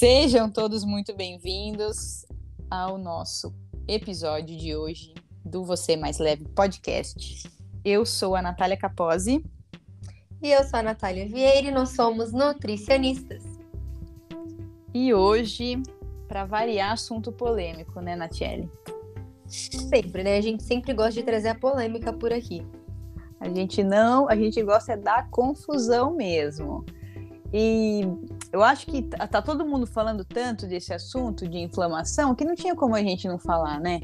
Sejam todos muito bem-vindos ao nosso episódio de hoje do Você Mais Leve podcast. Eu sou a Natália Capozzi. E eu sou a Natália Vieira e nós somos nutricionistas. E hoje, para variar, assunto polêmico, né, Natiele? Sempre, né? A gente sempre gosta de trazer a polêmica por aqui. A gente não, a gente gosta da confusão mesmo. E eu acho que tá, tá todo mundo falando tanto desse assunto de inflamação que não tinha como a gente não falar, né?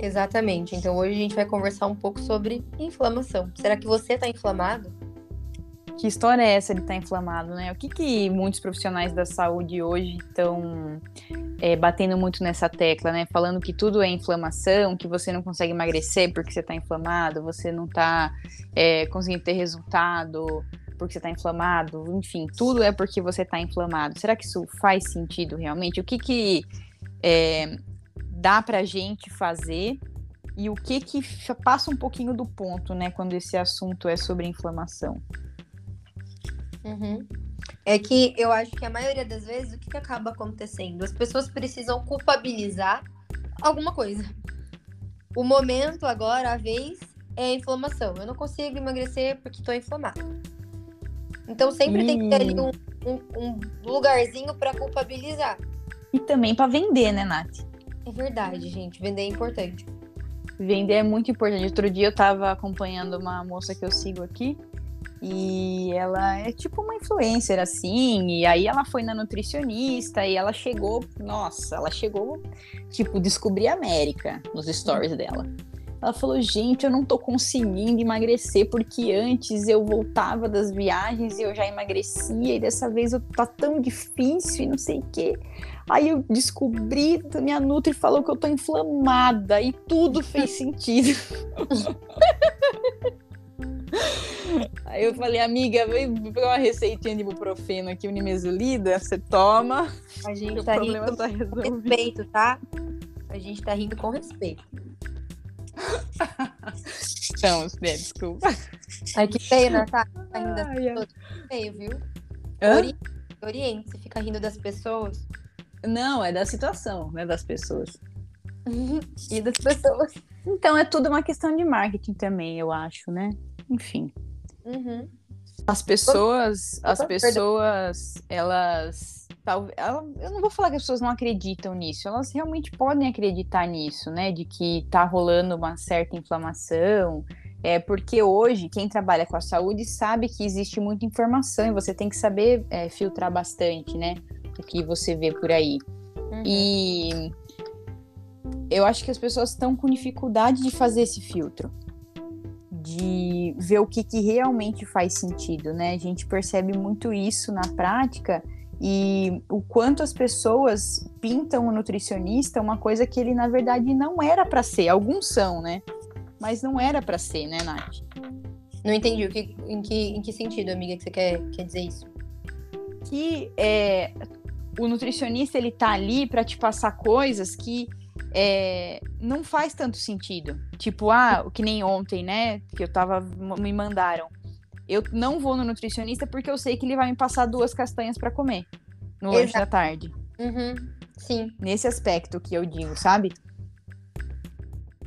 Exatamente. Então hoje a gente vai conversar um pouco sobre inflamação. Será que você está inflamado? Que história é essa de estar tá inflamado, né? O que, que muitos profissionais da saúde hoje estão é, batendo muito nessa tecla, né? Falando que tudo é inflamação, que você não consegue emagrecer porque você está inflamado, você não está é, conseguindo ter resultado porque você está inflamado, enfim, tudo é porque você está inflamado. Será que isso faz sentido realmente? O que que é, dá para gente fazer e o que que passa um pouquinho do ponto, né, quando esse assunto é sobre inflamação? Uhum. É que eu acho que a maioria das vezes o que, que acaba acontecendo? As pessoas precisam culpabilizar alguma coisa. O momento agora, a vez, é a inflamação. Eu não consigo emagrecer porque estou inflamado. Então sempre hum. tem que ter ali um, um, um lugarzinho para culpabilizar. E também para vender, né, Nath? É verdade, gente. Vender é importante. Vender é muito importante. Outro dia eu estava acompanhando uma moça que eu sigo aqui e ela é tipo uma influencer assim, e aí ela foi na nutricionista e ela chegou, nossa, ela chegou tipo descobrir a América nos stories dela. Ela falou: gente, eu não tô conseguindo emagrecer porque antes eu voltava das viagens e eu já emagrecia e dessa vez eu, tá tão difícil e não sei o quê. Aí eu descobri, minha Nutri falou que eu tô inflamada e tudo fez sentido. Aí eu falei, amiga, vem pegar uma receitinha de ibuprofeno aqui, unimesulida, você toma. A gente tá rindo tá com respeito, tá? A gente tá rindo com respeito. Então, né, desculpa. Ai, que pena, tá? Ainda ai, feio, viu? Ori... Oriente, você fica rindo das pessoas. Não, é da situação, né? Das pessoas. e das pessoas. Então é tudo uma questão de marketing também, eu acho, né? Enfim. Uhum. As pessoas, as pessoas, elas talvez eu não vou falar que as pessoas não acreditam nisso, elas realmente podem acreditar nisso, né? De que tá rolando uma certa inflamação. É porque hoje quem trabalha com a saúde sabe que existe muita informação e você tem que saber é, filtrar bastante, né? O que você vê por aí. Uhum. E eu acho que as pessoas estão com dificuldade de fazer esse filtro de ver o que, que realmente faz sentido, né? A gente percebe muito isso na prática e o quanto as pessoas pintam o nutricionista uma coisa que ele na verdade não era para ser. Alguns são, né? Mas não era para ser, né, Nath? Não entendi o que, em, que, em que sentido, amiga, que você quer, quer dizer isso? Que é, o nutricionista ele tá ali para te passar coisas que é, não faz tanto sentido. Tipo, ah, que nem ontem, né? Que eu tava. Me mandaram eu não vou no nutricionista porque eu sei que ele vai me passar duas castanhas para comer no Exato. lanche da tarde. Uhum. Sim. Nesse aspecto que eu digo, sabe?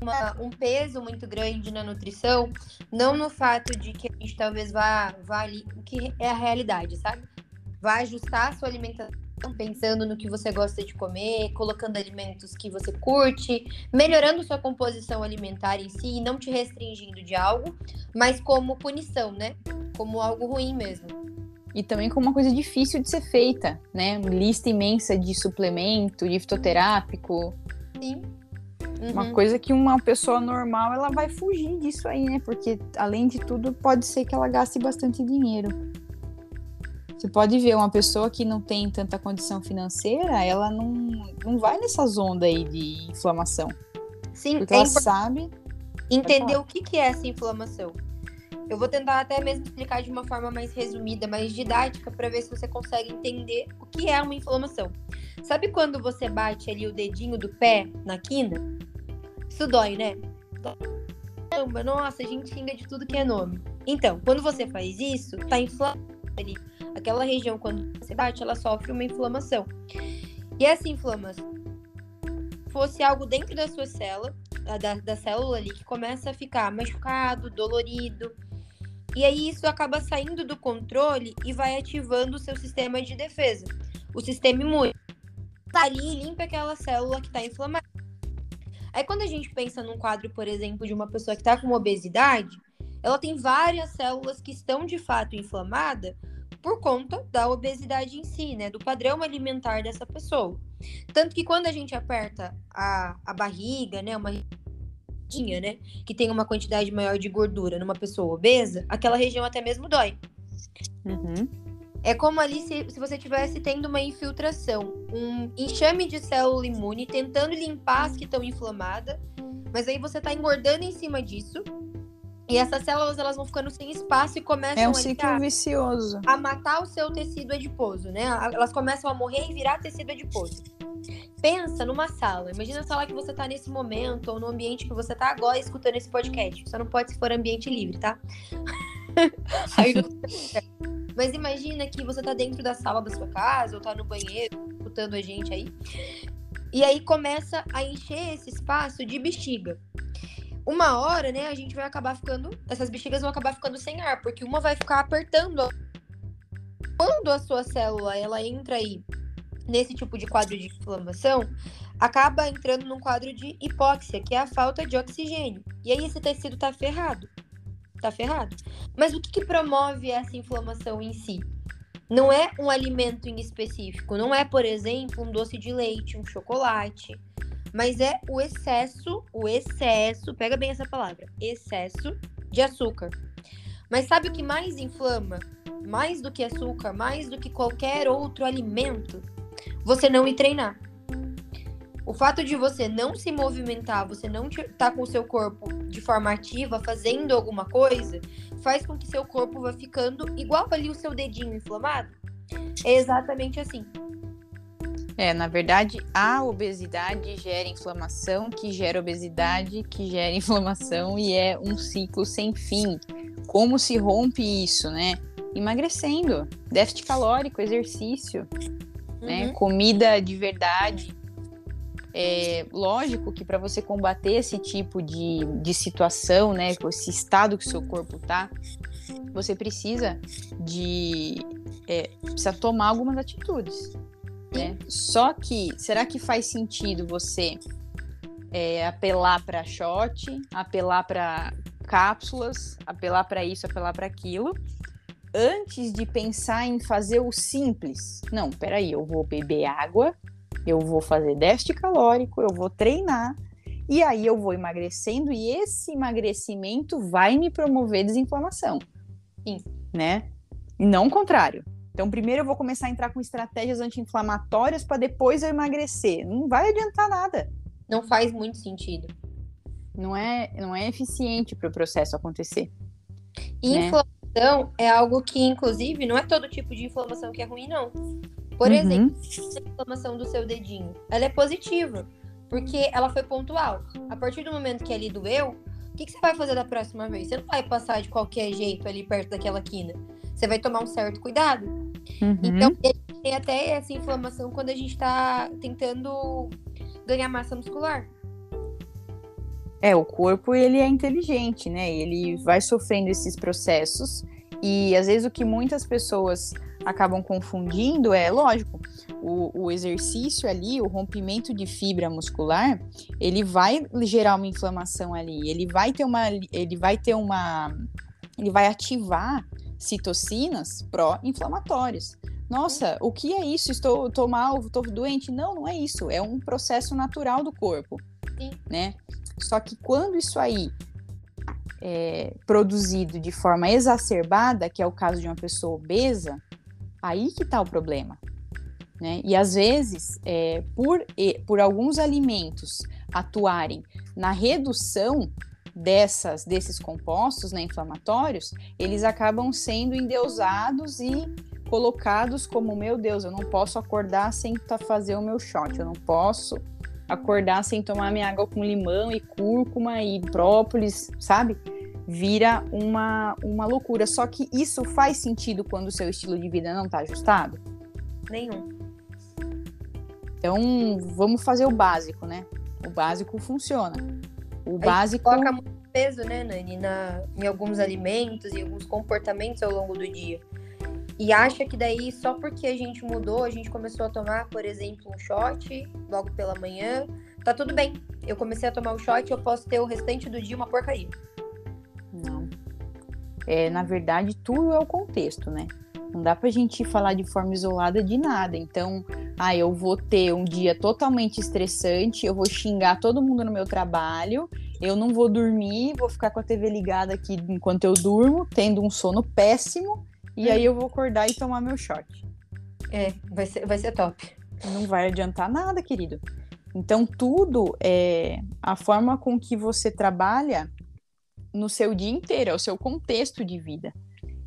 Uma, um peso muito grande na nutrição, não no fato de que a gente talvez vá, vá ali, o que é a realidade, sabe? Vai ajustar a sua alimentação pensando no que você gosta de comer, colocando alimentos que você curte, melhorando sua composição alimentar em si e não te restringindo de algo, mas como punição, né? Como algo ruim mesmo. E também como uma coisa difícil de ser feita, né? Uma lista imensa de suplemento, de fitoterápico. Sim. Uhum. Uma coisa que uma pessoa normal ela vai fugir disso aí, né? Porque além de tudo pode ser que ela gaste bastante dinheiro. Você pode ver uma pessoa que não tem tanta condição financeira, ela não, não vai nessas ondas aí de inflamação. Sim, porque é ela sabe entender o que, que é essa inflamação. Eu vou tentar até mesmo explicar de uma forma mais resumida, mais didática, para ver se você consegue entender o que é uma inflamação. Sabe quando você bate ali o dedinho do pé na quina? Isso dói, né? Caramba, nossa, a gente xinga de tudo que é nome. Então, quando você faz isso, tá inflamado ali Aquela região, quando você bate, ela sofre uma inflamação. E essa inflamação fosse algo dentro da sua célula, da, da célula ali, que começa a ficar machucado, dolorido. E aí isso acaba saindo do controle e vai ativando o seu sistema de defesa, o sistema imune. Tá ali e limpa aquela célula que está inflamada. Aí quando a gente pensa num quadro, por exemplo, de uma pessoa que está com obesidade, ela tem várias células que estão de fato inflamadas por conta da obesidade em si, né? Do padrão alimentar dessa pessoa. Tanto que quando a gente aperta a, a barriga, né? Uma região, né? Que tem uma quantidade maior de gordura numa pessoa obesa, aquela região até mesmo dói. Uhum. É como ali se, se você estivesse tendo uma infiltração, um enxame de célula imune tentando limpar as que estão inflamadas, mas aí você está engordando em cima disso e essas células elas vão ficando sem espaço e começam é um ciclo a, vicioso. a matar o seu tecido adiposo, né? Elas começam a morrer e virar tecido adiposo. Pensa numa sala. Imagina a sala que você tá nesse momento ou no ambiente que você tá agora escutando esse podcast. Só não pode se for ambiente livre, tá? Aí não... Mas imagina que você tá dentro da sala da sua casa ou tá no banheiro escutando a gente aí. E aí começa a encher esse espaço de bexiga uma hora, né, a gente vai acabar ficando. Essas bexigas vão acabar ficando sem ar, porque uma vai ficar apertando. Quando a sua célula ela entra aí nesse tipo de quadro de inflamação, acaba entrando num quadro de hipóxia, que é a falta de oxigênio. E aí esse tecido tá ferrado. Tá ferrado. Mas o que, que promove essa inflamação em si? Não é um alimento em específico, não é, por exemplo, um doce de leite, um chocolate, mas é o excesso, o excesso, pega bem essa palavra, excesso de açúcar. Mas sabe o que mais inflama? Mais do que açúcar, mais do que qualquer outro alimento? Você não ir treinar. O fato de você não se movimentar, você não estar tá com o seu corpo de forma ativa, fazendo alguma coisa, faz com que seu corpo vá ficando igual ali o seu dedinho inflamado. É exatamente assim. É, na verdade, a obesidade gera inflamação, que gera obesidade, que gera inflamação e é um ciclo sem fim. Como se rompe isso, né? Emagrecendo, déficit calórico, exercício, né? uhum. né? Comida de verdade. É lógico que para você combater esse tipo de, de situação, né, esse estado que o seu corpo tá, você precisa de é, precisa tomar algumas atitudes né? Só que, será que faz sentido você é, apelar para shot, apelar para cápsulas, apelar para isso, apelar para aquilo, antes de pensar em fazer o simples? Não, peraí, eu vou beber água, eu vou fazer déficit calórico, eu vou treinar, e aí eu vou emagrecendo, e esse emagrecimento vai me promover desinflamação. Sim. Né? Não o contrário. Então, primeiro eu vou começar a entrar com estratégias anti-inflamatórias para depois eu emagrecer. Não vai adiantar nada. Não faz muito sentido. Não é, não é eficiente para o processo acontecer. Né? inflamação é algo que, inclusive, não é todo tipo de inflamação que é ruim, não. Por uhum. exemplo, a inflamação do seu dedinho, ela é positiva, porque ela foi pontual. A partir do momento que ali doeu, o que, que você vai fazer da próxima vez? Você não vai passar de qualquer jeito ali perto daquela quina. Você vai tomar um certo cuidado. Uhum. Então, tem até essa inflamação quando a gente está tentando ganhar massa muscular. É, o corpo ele é inteligente, né? Ele vai sofrendo esses processos e às vezes o que muitas pessoas acabam confundindo é, lógico, o, o, exercício ali, o rompimento de fibra muscular, ele vai gerar uma inflamação ali, ele vai ter uma, ele vai ter uma, ele vai ativar citocinas pró-inflamatórias. Nossa, o que é isso? Estou, mal, estou doente? Não, não é isso. É um processo natural do corpo, Sim. né? Só que quando isso aí é produzido de forma exacerbada, que é o caso de uma pessoa obesa, aí que está o problema. Né? E às vezes, é, por, por alguns alimentos atuarem na redução dessas desses compostos né, inflamatórios, eles acabam sendo endeusados e colocados como meu Deus, eu não posso acordar sem fazer o meu shot, eu não posso acordar sem tomar minha água com limão e cúrcuma e própolis, sabe? vira uma, uma loucura. Só que isso faz sentido quando o seu estilo de vida não está ajustado? Nenhum. Então, vamos fazer o básico, né? O básico funciona. O básico. Coloca muito peso, né, Nani, na, em alguns alimentos e alguns comportamentos ao longo do dia. E acha que daí, só porque a gente mudou, a gente começou a tomar, por exemplo, um shot logo pela manhã, tá tudo bem. Eu comecei a tomar o shot, eu posso ter o restante do dia uma porcaria. Não. É, na verdade, tudo é o contexto, né? Não dá pra gente falar de forma isolada de nada. Então, ah, eu vou ter um dia totalmente estressante, eu vou xingar todo mundo no meu trabalho, eu não vou dormir, vou ficar com a TV ligada aqui enquanto eu durmo, tendo um sono péssimo, e aí eu vou acordar e tomar meu shot. É, vai ser, vai ser top. Não vai adiantar nada, querido. Então, tudo é a forma com que você trabalha no seu dia inteiro, é o seu contexto de vida.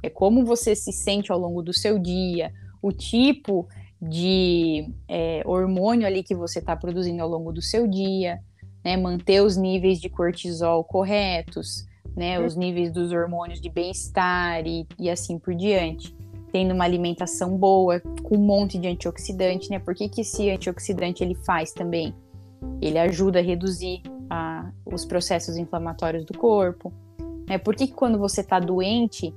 É como você se sente ao longo do seu dia, o tipo de é, hormônio ali que você está produzindo ao longo do seu dia, né? Manter os níveis de cortisol corretos, né? Os níveis dos hormônios de bem-estar e, e assim por diante. Tendo uma alimentação boa, com um monte de antioxidante, né? Por que, que esse antioxidante ele faz também? Ele ajuda a reduzir a, os processos inflamatórios do corpo. Né? Por que, que quando você está doente,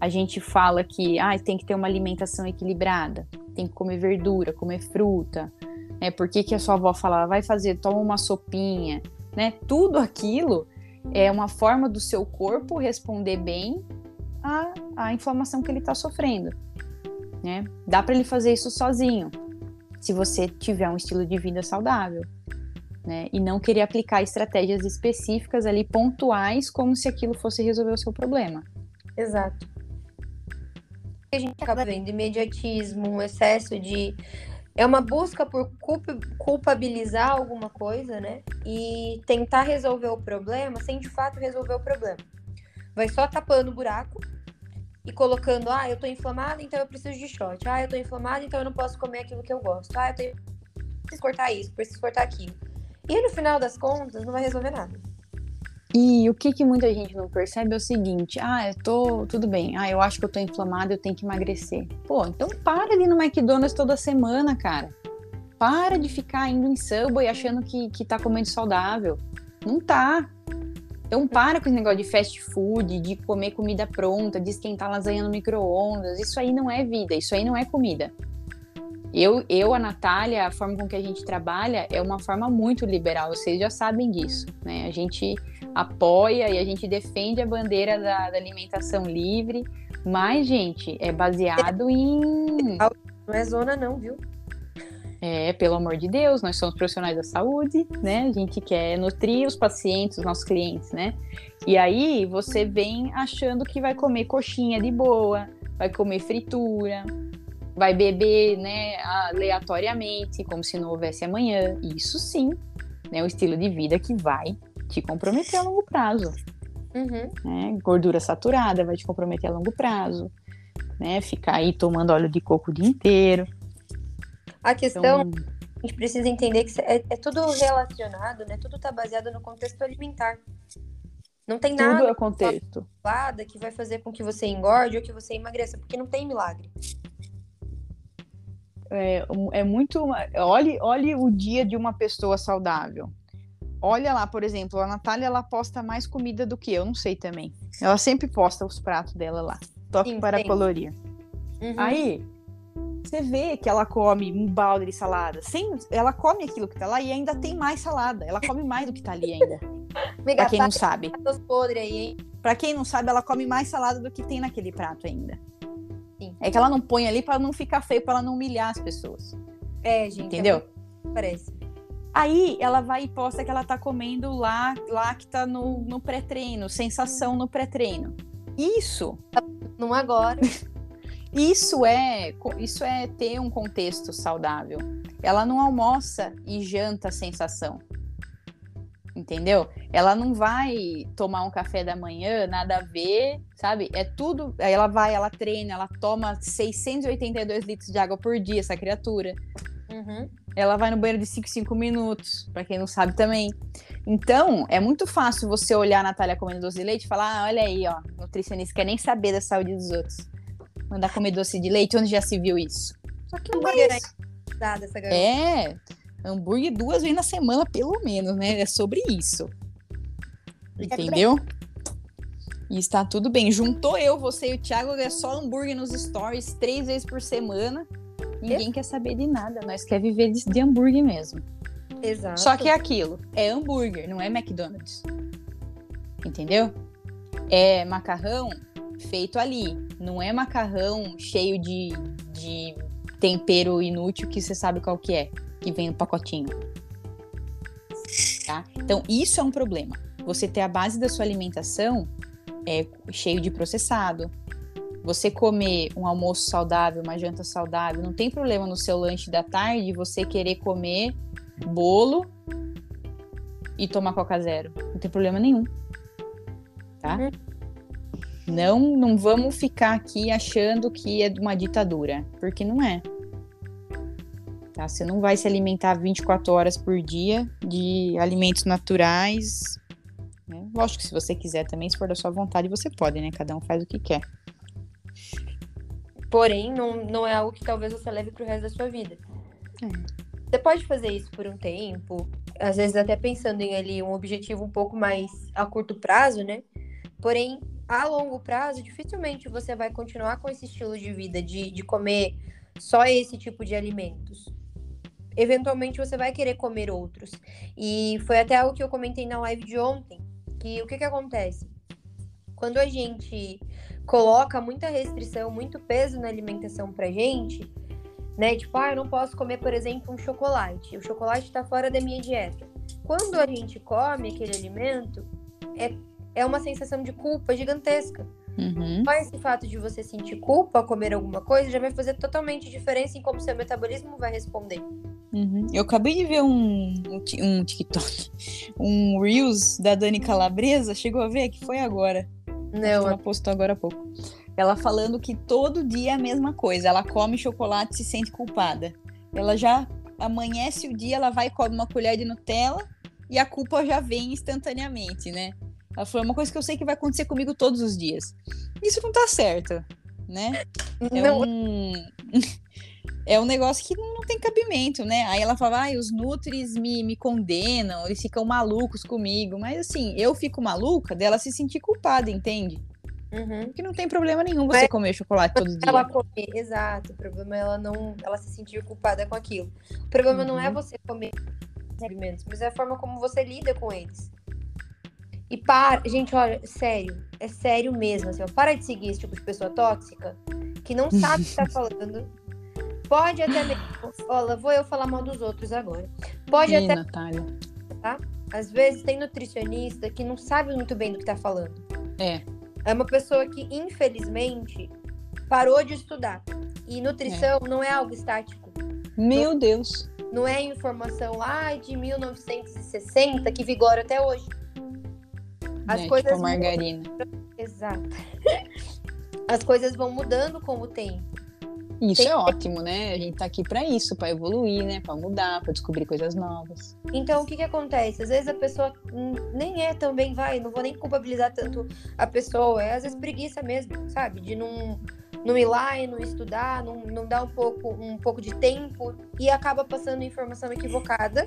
a gente fala que ah, tem que ter uma alimentação equilibrada, tem que comer verdura, comer fruta, né? Por que, que a sua avó falava, vai fazer, toma uma sopinha, né? Tudo aquilo é uma forma do seu corpo responder bem à, à inflamação que ele está sofrendo, né? Dá para ele fazer isso sozinho, se você tiver um estilo de vida saudável. Né? E não querer aplicar estratégias específicas ali, pontuais, como se aquilo fosse resolver o seu problema. Exato. A gente acaba vendo imediatismo, um excesso de. É uma busca por culpabilizar alguma coisa, né? E tentar resolver o problema sem de fato resolver o problema. Vai só tapando o buraco e colocando, ah, eu tô inflamada, então eu preciso de shot. Ah, eu tô inflamada, então eu não posso comer aquilo que eu gosto. Ah, eu tô... preciso cortar isso, preciso cortar aquilo. E no final das contas, não vai resolver nada. E o que, que muita gente não percebe é o seguinte: ah, eu tô. Tudo bem, ah, eu acho que eu tô inflamada, eu tenho que emagrecer. Pô, então para ali no McDonald's toda semana, cara. Para de ficar indo em Subway achando que, que tá comendo saudável. Não tá. Então para com esse negócio de fast food, de comer comida pronta, de esquentar lasanha no micro-ondas. Isso aí não é vida, isso aí não é comida. Eu, eu, a Natália, a forma com que a gente trabalha é uma forma muito liberal, vocês já sabem disso, né? A gente apoia e a gente defende a bandeira da, da alimentação livre, mas, gente, é baseado em. Não é zona, não, viu? É, pelo amor de Deus, nós somos profissionais da saúde, né? A gente quer nutrir os pacientes, os nossos clientes, né? E aí você vem achando que vai comer coxinha de boa, vai comer fritura, vai beber, né, aleatoriamente, como se não houvesse amanhã. Isso sim, né, o estilo de vida que vai te comprometer a longo prazo. Uhum. Né? Gordura saturada vai te comprometer a longo prazo. Né? Ficar aí tomando óleo de coco o dia inteiro. A questão, então... a gente precisa entender que é, é tudo relacionado, né? Tudo está baseado no contexto alimentar. Não tem nada Tudo é contexto. que vai fazer com que você engorde ou que você emagreça, porque não tem milagre é, é muito. Olhe, olhe o dia de uma pessoa saudável. Olha lá, por exemplo, a Natália ela posta mais comida do que eu, não sei também. Ela sempre posta os pratos dela lá. Toque sim, para sim. colorir. Uhum. Aí, você vê que ela come um balde de salada. Sem, ela come aquilo que tá lá e ainda tem mais salada. Ela come mais do que tá ali ainda. pra quem não sabe. Aí, pra quem não sabe, ela come mais salada do que tem naquele prato ainda. Sim. É que ela não põe ali para não ficar feio, para ela não humilhar as pessoas. É, gente. Entendeu? É Parece. Aí ela vai e posta que ela tá comendo lá, lá que tá no, no pré-treino, sensação no pré-treino. Isso. Não agora. isso é, isso é ter um contexto saudável. Ela não almoça e janta a sensação entendeu? Ela não vai tomar um café da manhã, nada a ver, sabe? É tudo. Aí ela vai, ela treina, ela toma 682 litros de água por dia, essa criatura. Uhum. Ela vai no banheiro de 5 5 minutos, para quem não sabe também. Então, é muito fácil você olhar a Natália comendo doce de leite e falar: ah, olha aí, ó, nutricionista quer nem saber da saúde dos outros. Mandar comer doce de leite, onde já se viu isso? Só que não é isso. É, hambúrguer duas vezes na semana, pelo menos, né? É sobre isso. Entendeu? E está tudo bem. Juntou eu, você e o Thiago, é só hambúrguer nos stories três vezes por semana. Ninguém quer saber de nada. Nós quer viver de, de hambúrguer mesmo. Exato. Só que é aquilo. É hambúrguer, não é McDonald's. Entendeu? É macarrão feito ali. Não é macarrão cheio de, de tempero inútil que você sabe qual que é. Que vem no pacotinho. Tá? Então, isso é um problema. Você ter a base da sua alimentação é cheio de processado, você comer um almoço saudável, uma janta saudável, não tem problema no seu lanche da tarde você querer comer bolo e tomar Coca Zero. Não tem problema nenhum. Tá? Uhum. Não, não vamos ficar aqui achando que é de uma ditadura, porque não é. Tá? Você não vai se alimentar 24 horas por dia de alimentos naturais. Né? Lógico que se você quiser também, se for da sua vontade, você pode, né? Cada um faz o que quer. Porém, não, não é algo que talvez você leve pro resto da sua vida. É. Você pode fazer isso por um tempo, às vezes até pensando em ali um objetivo um pouco mais a curto prazo, né? Porém, a longo prazo, dificilmente você vai continuar com esse estilo de vida, de, de comer só esse tipo de alimentos. Eventualmente você vai querer comer outros. E foi até algo que eu comentei na live de ontem, que o que, que acontece? Quando a gente coloca muita restrição, muito peso na alimentação pra gente, né? Tipo, ah, eu não posso comer, por exemplo, um chocolate. O chocolate está fora da minha dieta. Quando a gente come aquele alimento, é, é uma sensação de culpa gigantesca. Uhum. Só esse fato de você sentir culpa ao comer alguma coisa já vai fazer totalmente diferença em como seu metabolismo vai responder. Uhum. Eu acabei de ver um, um TikTok, um Reels da Dani Calabresa. Chegou a ver que foi agora. Não. Ela postou agora há pouco. Ela falando que todo dia é a mesma coisa. Ela come chocolate e se sente culpada. Ela já amanhece o dia, ela vai e come uma colher de Nutella e a culpa já vem instantaneamente, né? Ela falou, é uma coisa que eu sei que vai acontecer comigo todos os dias. Isso não tá certo, né? É não. um... é um negócio que não tem cabimento, né? Aí ela fala, ah, os Nutris me, me condenam, eles ficam malucos comigo. Mas assim, eu fico maluca dela se sentir culpada, entende? Uhum. Que não tem problema nenhum você Mas, comer chocolate todo dia. Ela comer, exato. O problema é ela não, ela se sentir culpada com aquilo. O problema uhum. não é uhum. você comer alimentos, mas é a forma como você lida com eles. E para, gente, olha, sério, é sério mesmo, assim, ó, para de seguir esse tipo de pessoa tóxica que não sabe o que tá falando Pode até mesmo. Olha, vou eu falar mal dos outros agora. Pode Ih, até. Natália. Tá? Às vezes tem nutricionista que não sabe muito bem do que tá falando. É. É uma pessoa que, infelizmente, parou de estudar. E nutrição é. não é algo estático. Meu não, Deus. Não é informação lá de 1960 que vigora até hoje. As é, coisas. Tipo margarina. Exato. As coisas vão mudando com o tempo. Isso Tem... é ótimo, né? A gente tá aqui para isso, para evoluir, né? Para mudar, para descobrir coisas novas. Então, o que que acontece? Às vezes a pessoa nem é tão bem, vai, não vou nem culpabilizar tanto a pessoa, é às vezes preguiça mesmo, sabe? De não, não ir lá e não estudar, não, não dar um pouco, um pouco de tempo e acaba passando informação equivocada,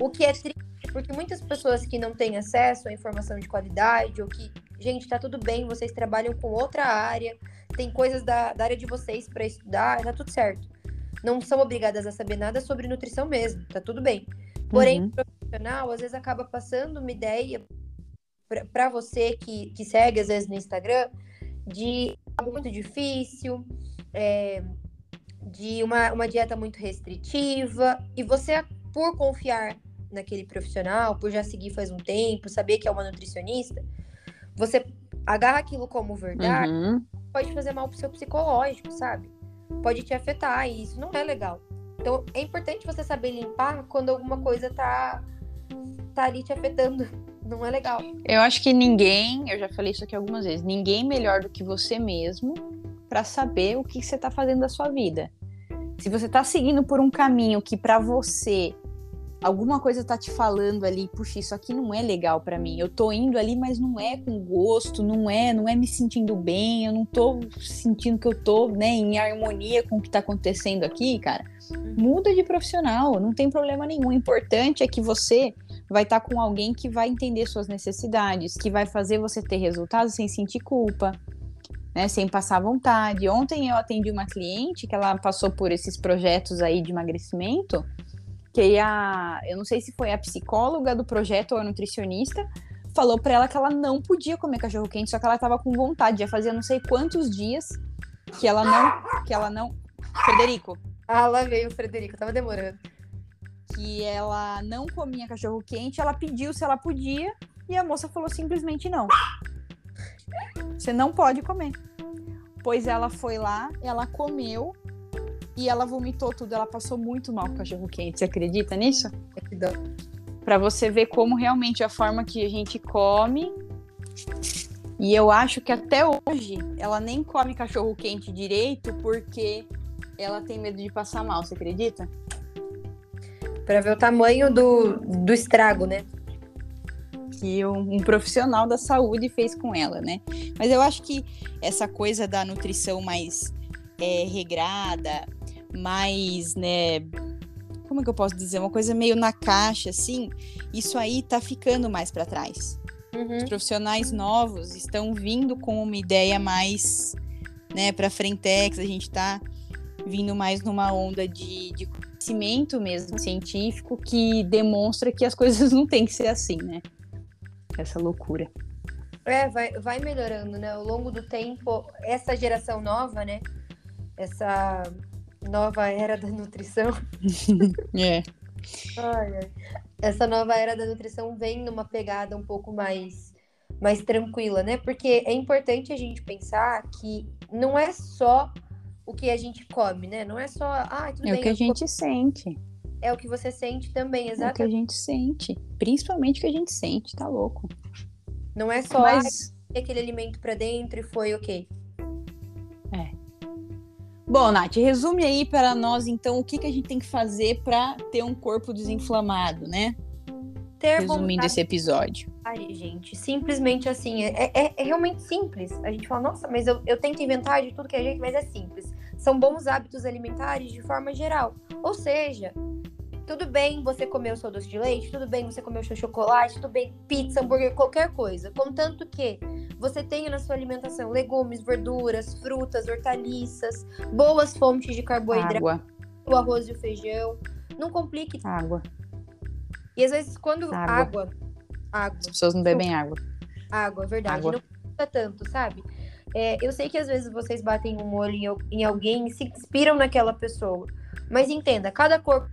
o que é triste, porque muitas pessoas que não têm acesso à informação de qualidade ou que, gente, tá tudo bem, vocês trabalham com outra área, tem coisas da, da área de vocês para estudar, tá tudo certo. Não são obrigadas a saber nada sobre nutrição mesmo, tá tudo bem. Porém, uhum. profissional, às vezes acaba passando uma ideia para você que, que segue, às vezes, no Instagram, de algo muito difícil, é, de uma, uma dieta muito restritiva, e você, por confiar naquele profissional, por já seguir faz um tempo, saber que é uma nutricionista, você agarra aquilo como verdade, uhum pode fazer mal pro seu psicológico, sabe? Pode te afetar e isso não é legal. Então é importante você saber limpar quando alguma coisa tá, tá ali te afetando. Não é legal. Eu acho que ninguém, eu já falei isso aqui algumas vezes, ninguém melhor do que você mesmo para saber o que você tá fazendo da sua vida. Se você tá seguindo por um caminho que para você alguma coisa tá te falando ali, puxa, isso aqui não é legal para mim. Eu tô indo ali, mas não é com gosto, não é, não é me sentindo bem, eu não tô sentindo que eu tô, né, em harmonia com o que tá acontecendo aqui, cara. Muda de profissional, não tem problema nenhum. O importante é que você vai estar tá com alguém que vai entender suas necessidades, que vai fazer você ter resultados sem sentir culpa, né, sem passar vontade. Ontem eu atendi uma cliente que ela passou por esses projetos aí de emagrecimento que a, eu não sei se foi a psicóloga do projeto ou a nutricionista, falou para ela que ela não podia comer cachorro quente, só que ela tava com vontade, já fazia não sei quantos dias que ela não, que ela não, Frederico. Ah, lá veio o Frederico, tava demorando. Que ela não comia cachorro quente, ela pediu se ela podia e a moça falou simplesmente não. Você não pode comer. Pois ela foi lá, ela comeu e ela vomitou tudo. Ela passou muito mal com o cachorro quente. Você acredita nisso? Para você ver como realmente a forma que a gente come. E eu acho que até hoje ela nem come cachorro quente direito porque ela tem medo de passar mal. Você acredita? Para ver o tamanho do, do estrago, né? que um, um, profissional da saúde fez com ela, né? Mas eu acho que essa coisa da nutrição mais é, regrada, mais, né, como é que eu posso dizer, uma coisa meio na caixa, assim, isso aí tá ficando mais para trás. Uhum. Os profissionais novos estão vindo com uma ideia mais, né, para frentex, a gente tá vindo mais numa onda de, de conhecimento mesmo científico que demonstra que as coisas não têm que ser assim, né? Essa loucura. É, vai, vai melhorando, né? Ao longo do tempo, essa geração nova, né? Essa nova era da nutrição. é. Ai, ai. Essa nova era da nutrição vem numa pegada um pouco mais mais tranquila, né? Porque é importante a gente pensar que não é só o que a gente come, né? Não é só, ah, tudo é bem. o que a gente sente. É o que você sente também, exatamente. É o que a gente sente. Principalmente o que a gente sente, tá louco. Não é só Mas... aquele alimento para dentro e foi ok. É. Bom, Nath, resume aí para nós, então, o que, que a gente tem que fazer para ter um corpo desinflamado, né? Ter Resumindo vontade... esse episódio. Ai, gente, simplesmente assim, é, é, é, realmente simples. A gente fala, nossa, mas eu, eu tento inventar de tudo que é jeito, mas é simples. São bons hábitos alimentares de forma geral. Ou seja, tudo bem você comer o seu doce de leite, tudo bem você comer o seu chocolate, tudo bem pizza, hambúrguer, qualquer coisa. Contanto que você tenha na sua alimentação legumes, verduras, frutas, hortaliças, boas fontes de carboidrato, água. o arroz e o feijão. Não complique. Água. E às vezes quando água, água, água as pessoas não bebem água. Água, verdade. Água. Não custa tanto, sabe? É, eu sei que às vezes vocês batem um olho em, em alguém e se inspiram naquela pessoa. Mas entenda, cada corpo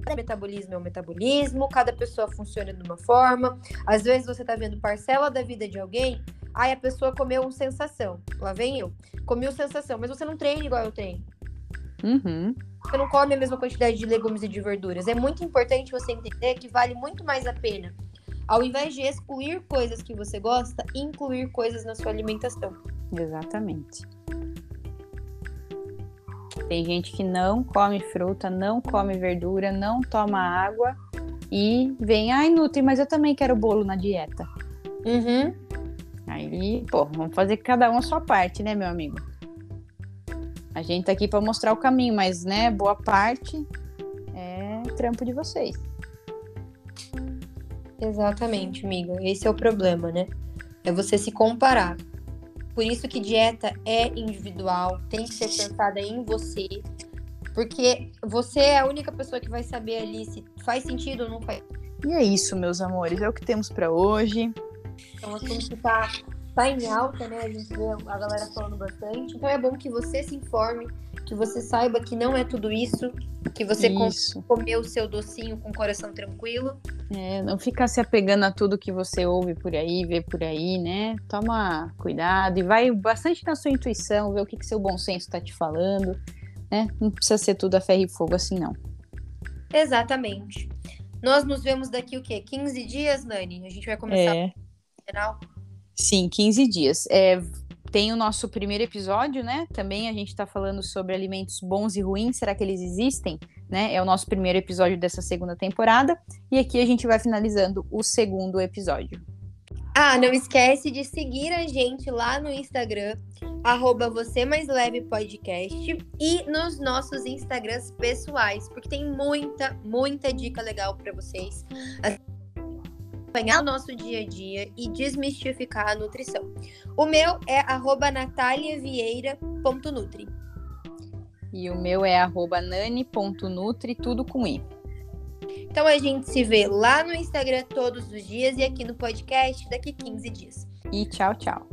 Cada metabolismo é um metabolismo, cada pessoa funciona de uma forma. Às vezes você tá vendo parcela da vida de alguém, aí a pessoa comeu um sensação. Lá vem eu. Comi um sensação, mas você não treina igual eu treino. Uhum. Você não come a mesma quantidade de legumes e de verduras. É muito importante você entender que vale muito mais a pena. Ao invés de excluir coisas que você gosta, incluir coisas na sua alimentação. Exatamente. Tem gente que não come fruta, não come verdura, não toma água e vem, ai, Nutri, mas eu também quero bolo na dieta. Uhum. Aí, pô, vamos fazer cada um a sua parte, né, meu amigo? A gente tá aqui para mostrar o caminho, mas, né, boa parte é trampo de vocês. Exatamente, amiga. Esse é o problema, né? É você se comparar. Por isso que dieta é individual, tem que ser pensada em você. Porque você é a única pessoa que vai saber ali se faz sentido ou não faz. E é isso, meus amores. É o que temos para hoje. Então, assunto que tá, tá em alta, né? A gente vê a galera falando bastante. Então, é bom que você se informe, que você saiba que não é tudo isso, que você isso. comeu o seu docinho com o coração tranquilo. É, não fica se apegando a tudo que você ouve por aí, vê por aí, né? Toma cuidado e vai bastante na sua intuição, ver o que, que seu bom senso está te falando, né? Não precisa ser tudo a ferro e fogo assim, não. Exatamente. Nós nos vemos daqui o quê? 15 dias, Nani? A gente vai começar é. Sim, 15 dias. É, tem o nosso primeiro episódio, né? Também a gente está falando sobre alimentos bons e ruins. Será que eles existem? Né? É o nosso primeiro episódio dessa segunda temporada. E aqui a gente vai finalizando o segundo episódio. Ah, não esquece de seguir a gente lá no Instagram, arroba você mais leve podcast e nos nossos Instagrams pessoais, porque tem muita, muita dica legal para vocês acompanhar o nosso dia a dia e desmistificar a nutrição. O meu é arroba nataliavieira.nutri. E o meu é arroba nani.nutri, tudo com i. Então a gente se vê lá no Instagram todos os dias e aqui no podcast daqui 15 dias. E tchau, tchau.